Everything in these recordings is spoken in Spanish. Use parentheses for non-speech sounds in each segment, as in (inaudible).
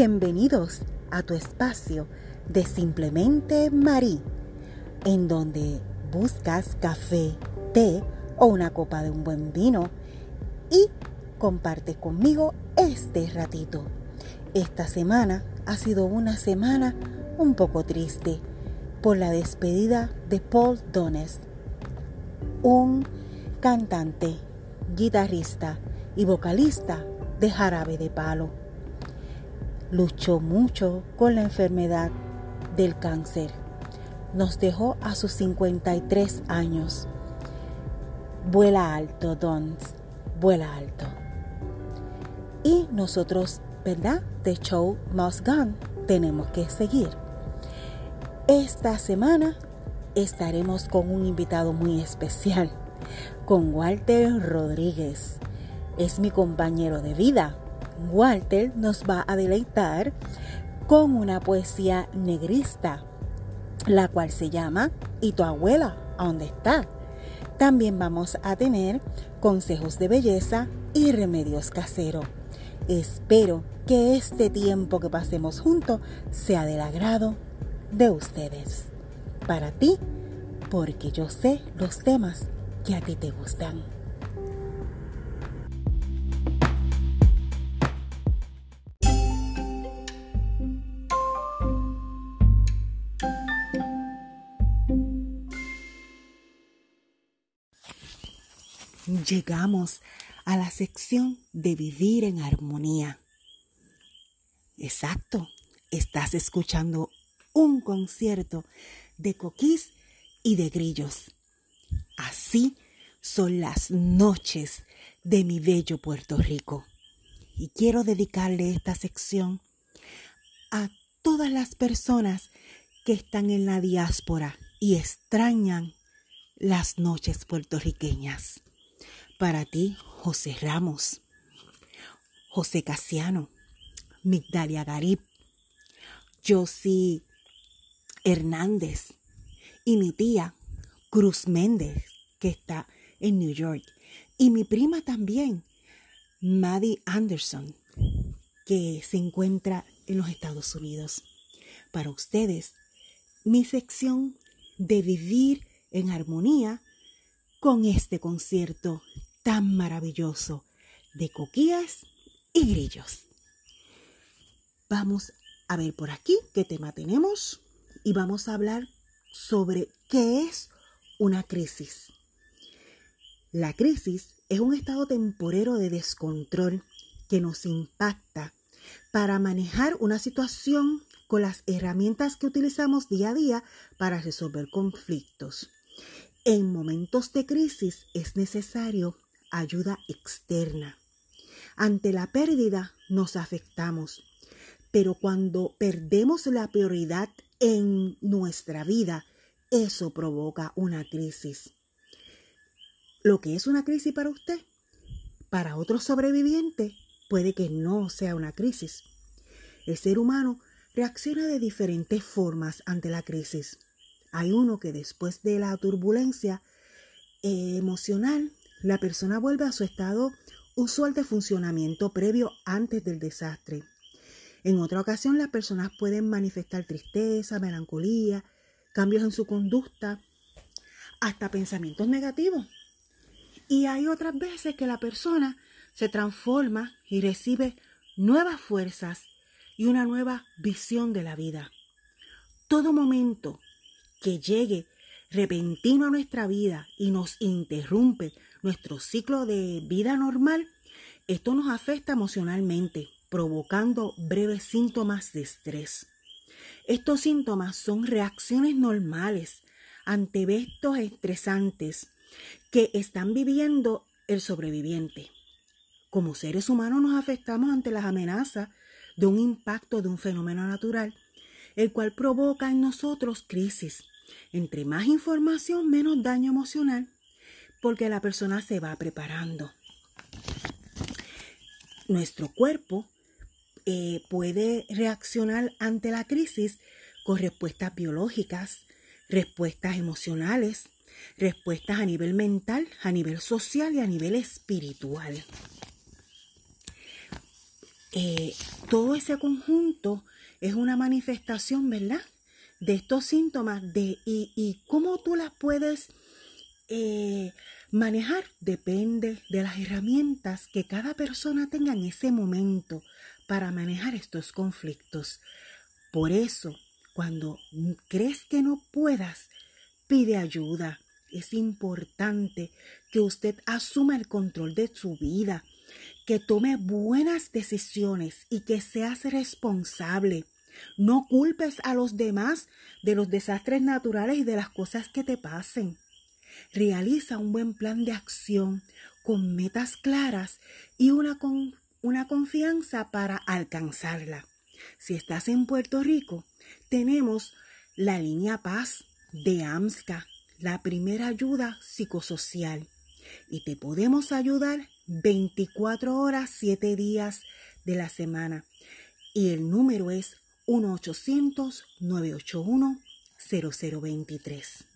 Bienvenidos a tu espacio de Simplemente Marí, en donde buscas café, té o una copa de un buen vino y compartes conmigo este ratito. Esta semana ha sido una semana un poco triste por la despedida de Paul Dones, un cantante, guitarrista y vocalista de Jarabe de Palo luchó mucho con la enfermedad del cáncer. Nos dejó a sus 53 años. Vuela alto, Dons, vuela alto. Y nosotros, ¿verdad? The show must go. Tenemos que seguir. Esta semana estaremos con un invitado muy especial, con Walter Rodríguez. Es mi compañero de vida, Walter nos va a deleitar con una poesía negrista, la cual se llama ¿Y tu abuela? ¿A dónde está? También vamos a tener consejos de belleza y remedios caseros. Espero que este tiempo que pasemos juntos sea del agrado de ustedes. Para ti, porque yo sé los temas que a ti te gustan. Llegamos a la sección de vivir en armonía. Exacto, estás escuchando un concierto de coquís y de grillos. Así son las noches de mi bello Puerto Rico. Y quiero dedicarle esta sección a todas las personas que están en la diáspora y extrañan las noches puertorriqueñas. Para ti, José Ramos, José Casiano, Migdalia Garib, Josie Hernández y mi tía Cruz Méndez, que está en New York, y mi prima también, Maddie Anderson, que se encuentra en los Estados Unidos. Para ustedes, mi sección de vivir en armonía con este concierto tan maravilloso de coquillas y grillos. Vamos a ver por aquí qué tema tenemos y vamos a hablar sobre qué es una crisis. La crisis es un estado temporero de descontrol que nos impacta para manejar una situación con las herramientas que utilizamos día a día para resolver conflictos. En momentos de crisis es necesario ayuda externa. Ante la pérdida nos afectamos, pero cuando perdemos la prioridad en nuestra vida, eso provoca una crisis. Lo que es una crisis para usted, para otro sobreviviente, puede que no sea una crisis. El ser humano reacciona de diferentes formas ante la crisis. Hay uno que después de la turbulencia eh, emocional la persona vuelve a su estado usual de funcionamiento previo antes del desastre. En otra ocasión, las personas pueden manifestar tristeza, melancolía, cambios en su conducta, hasta pensamientos negativos. Y hay otras veces que la persona se transforma y recibe nuevas fuerzas y una nueva visión de la vida. Todo momento que llegue repentino a nuestra vida y nos interrumpe nuestro ciclo de vida normal, esto nos afecta emocionalmente, provocando breves síntomas de estrés. Estos síntomas son reacciones normales ante eventos estresantes que están viviendo el sobreviviente. Como seres humanos nos afectamos ante las amenazas de un impacto de un fenómeno natural, el cual provoca en nosotros crisis. Entre más información, menos daño emocional porque la persona se va preparando. Nuestro cuerpo eh, puede reaccionar ante la crisis con respuestas biológicas, respuestas emocionales, respuestas a nivel mental, a nivel social y a nivel espiritual. eh, todo ese conjunto es una manifestación, ¿verdad? De estos síntomas de, y, cómo tú las puedes eh, manejar depende de las herramientas que cada persona tenga en ese momento para manejar estos conflictos. Por eso, cuando crees que no puedas, pide ayuda. Es importante que usted asuma el control de su vida, que tome buenas decisiones y que seas responsable. No culpes a los demás de los desastres naturales y de las cosas que te pasen. Realiza un buen plan de acción con metas claras y una, con, una confianza para alcanzarla. Si estás en Puerto Rico, tenemos la línea Paz de AMSCA la primera ayuda psicosocial y te podemos ayudar 24 horas, 7 días de la semana. Y el número es 1-800-981-0023.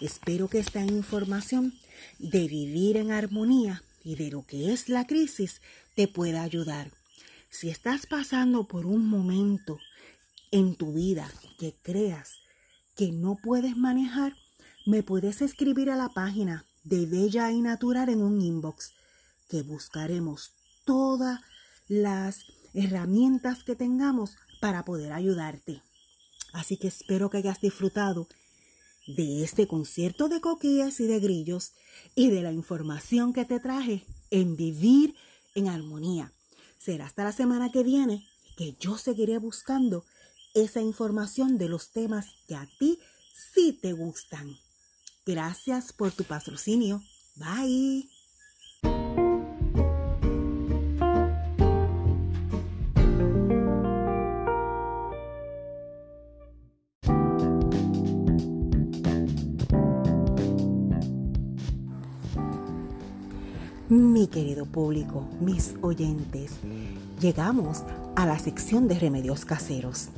Espero que esta información de vivir en armonía y de lo que es la crisis te pueda ayudar. Si estás pasando por un momento en tu vida que creas que no puedes manejar, me puedes escribir a la página de Bella y Natural en un inbox que buscaremos todas las herramientas que tengamos para poder ayudarte. Así que espero que hayas disfrutado de este concierto de coquillas y de grillos y de la información que te traje en vivir en armonía. Será hasta la semana que viene que yo seguiré buscando esa información de los temas que a ti sí te gustan. Gracias por tu patrocinio. Bye. Público, mis oyentes, llegamos a la sección de remedios caseros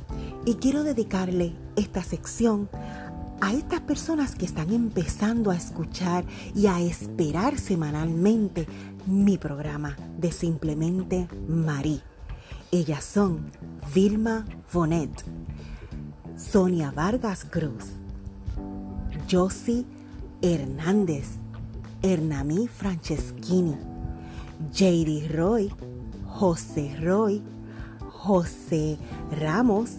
y quiero dedicarle esta sección a estas personas que están empezando a escuchar y a esperar semanalmente mi programa de Simplemente Marí. Ellas son Vilma Bonet, Sonia Vargas Cruz, Josie Hernández, Hernamí Franceschini, JD Roy, José Roy, José Ramos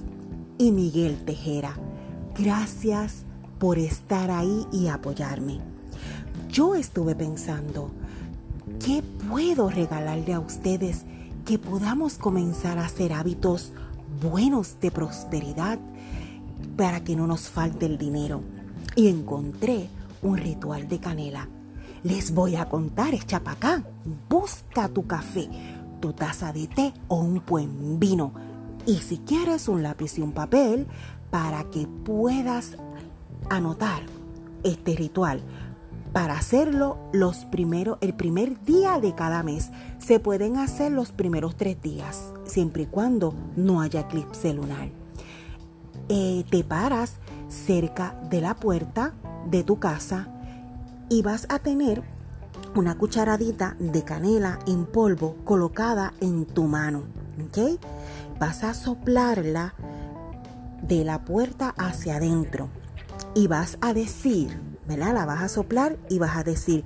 y Miguel Tejera. Gracias por estar ahí y apoyarme. Yo estuve pensando, ¿qué puedo regalarle a ustedes que podamos comenzar a hacer hábitos buenos de prosperidad para que no nos falte el dinero? Y encontré un ritual de canela. Les voy a contar, echa para acá. Busca tu café, tu taza de té o un buen vino. Y si quieres un lápiz y un papel para que puedas anotar este ritual. Para hacerlo los primeros, el primer día de cada mes, se pueden hacer los primeros tres días, siempre y cuando no haya eclipse lunar. Eh, te paras cerca de la puerta de tu casa y vas a tener una cucharadita de canela en polvo colocada en tu mano. ¿ok? Vas a soplarla de la puerta hacia adentro y vas a decir, ¿verdad? La vas a soplar y vas a decir,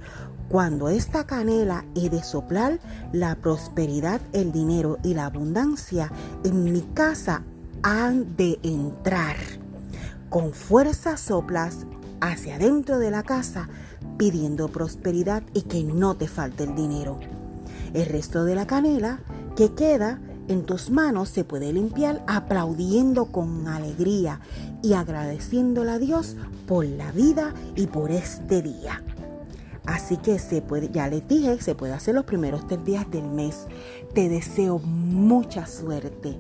cuando esta canela he de soplar, la prosperidad, el dinero y la abundancia en mi casa han de entrar. Con fuerza soplas hacia adentro de la casa pidiendo prosperidad y que no te falte el dinero. El resto de la canela que queda en tus manos se puede limpiar aplaudiendo con alegría y agradeciéndole a Dios por la vida y por este día. Así que se puede, ya les dije, se puede hacer los primeros tres días del mes. Te deseo mucha suerte.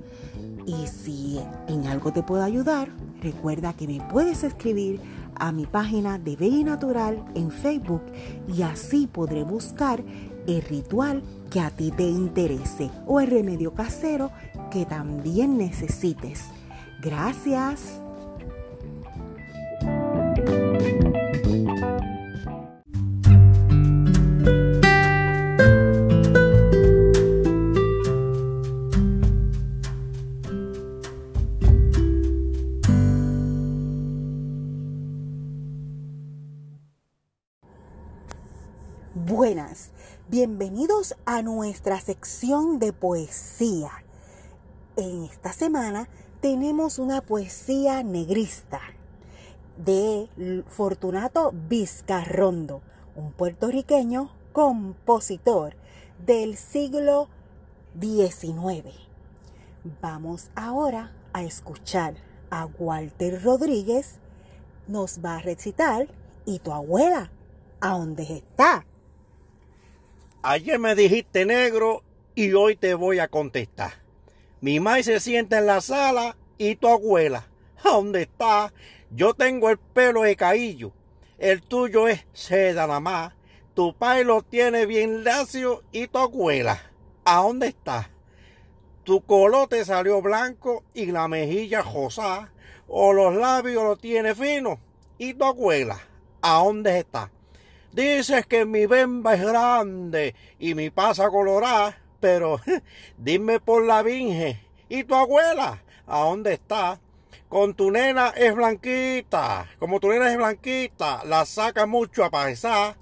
Y si en algo te puedo ayudar, recuerda que me puedes escribir a mi página de Bella Natural en Facebook y así podré buscar el ritual que a ti te interese o el remedio casero que también necesites. Gracias. Bienvenidos a nuestra sección de poesía. En esta semana tenemos una poesía negrista de Fortunato Vizcarrondo, un puertorriqueño compositor del siglo XIX. Vamos ahora a escuchar a Walter Rodríguez, nos va a recitar ¿Y tu abuela? ¿A dónde está? Ayer me dijiste negro y hoy te voy a contestar. Mi madre se sienta en la sala y tu abuela, ¿a dónde está? Yo tengo el pelo de caillo, el tuyo es seda nada más. Tu padre lo tiene bien lacio y tu abuela, ¿a dónde está? Tu colote salió blanco y la mejilla rosada, o los labios lo tiene fino y tu abuela, ¿a dónde está? Dices que mi bemba es grande y mi pasa colorada, pero (laughs) dime por la vinge. ¿Y tu abuela? ¿A dónde está? Con tu nena es blanquita. Como tu nena es blanquita, la saca mucho a pasar.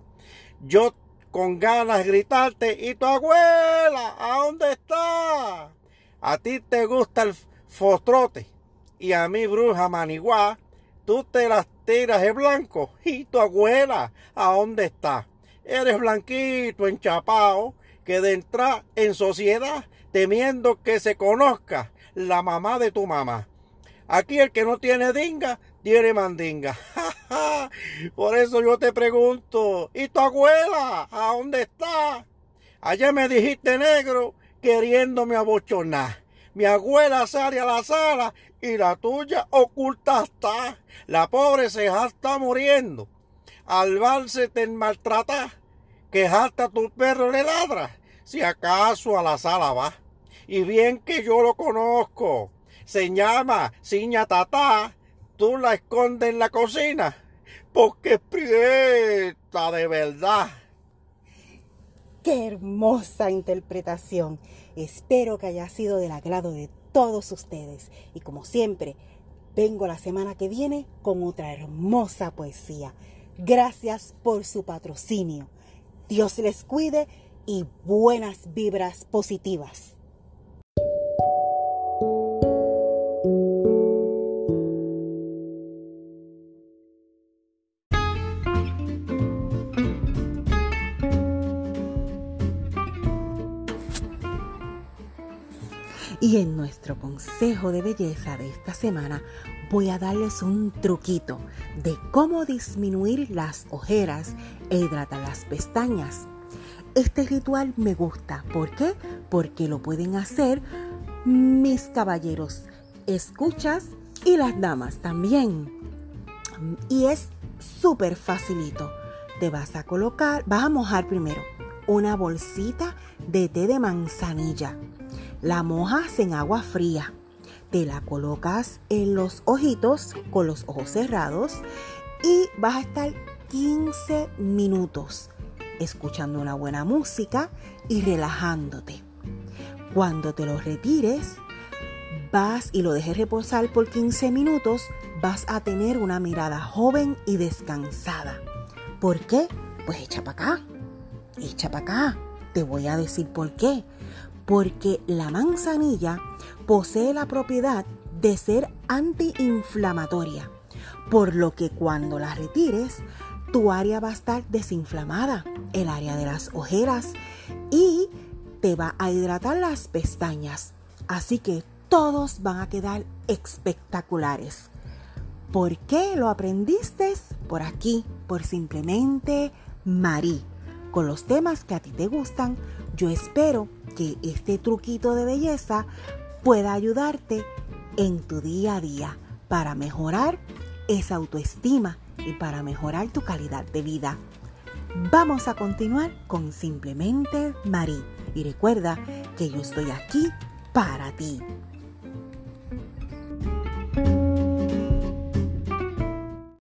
Yo con ganas gritarte. ¿Y tu abuela? ¿A dónde está? A ti te gusta el fostrote y a mí bruja maniguá. Tú te las tiras de blanco. ¿Y tu abuela? ¿A dónde está? Eres blanquito, enchapado que de entrar en sociedad temiendo que se conozca la mamá de tu mamá. Aquí el que no tiene dinga, tiene mandinga. (laughs) Por eso yo te pregunto, ¿y tu abuela? ¿A dónde está? Ayer me dijiste negro queriéndome abochonar. Mi abuela sale a la sala y la tuya oculta está. La pobre se está muriendo. Al verse te maltrata que hasta tu perro le ladra, si acaso a la sala va. Y bien que yo lo conozco, se llama Ciña Tatá, tú la escondes en la cocina, porque es prieta de verdad. Qué hermosa interpretación. Espero que haya sido del agrado de todos ustedes. Y como siempre, vengo la semana que viene con otra hermosa poesía. Gracias por su patrocinio. Dios les cuide y buenas vibras positivas. Y en nuestro consejo de belleza de esta semana voy a darles un truquito de cómo disminuir las ojeras e hidratar las pestañas. Este ritual me gusta. ¿Por qué? Porque lo pueden hacer mis caballeros, escuchas y las damas también. Y es súper facilito. Te vas a colocar, vas a mojar primero una bolsita de té de manzanilla. La mojas en agua fría te la colocas en los ojitos con los ojos cerrados y vas a estar 15 minutos escuchando una buena música y relajándote. Cuando te lo retires, vas y lo dejes reposar por 15 minutos, vas a tener una mirada joven y descansada. ¿Por qué? Pues echa para acá, echa para acá. Te voy a decir por qué porque la manzanilla posee la propiedad de ser antiinflamatoria, por lo que cuando la retires, tu área va a estar desinflamada, el área de las ojeras, y te va a hidratar las pestañas. Así que todos van a quedar espectaculares. ¿Por qué lo aprendiste? Por aquí, por simplemente Marí, con los temas que a ti te gustan yo espero que este truquito de belleza pueda ayudarte en tu día a día para mejorar esa autoestima y para mejorar tu calidad de vida. Vamos a continuar con Simplemente Marí y recuerda que yo estoy aquí para ti.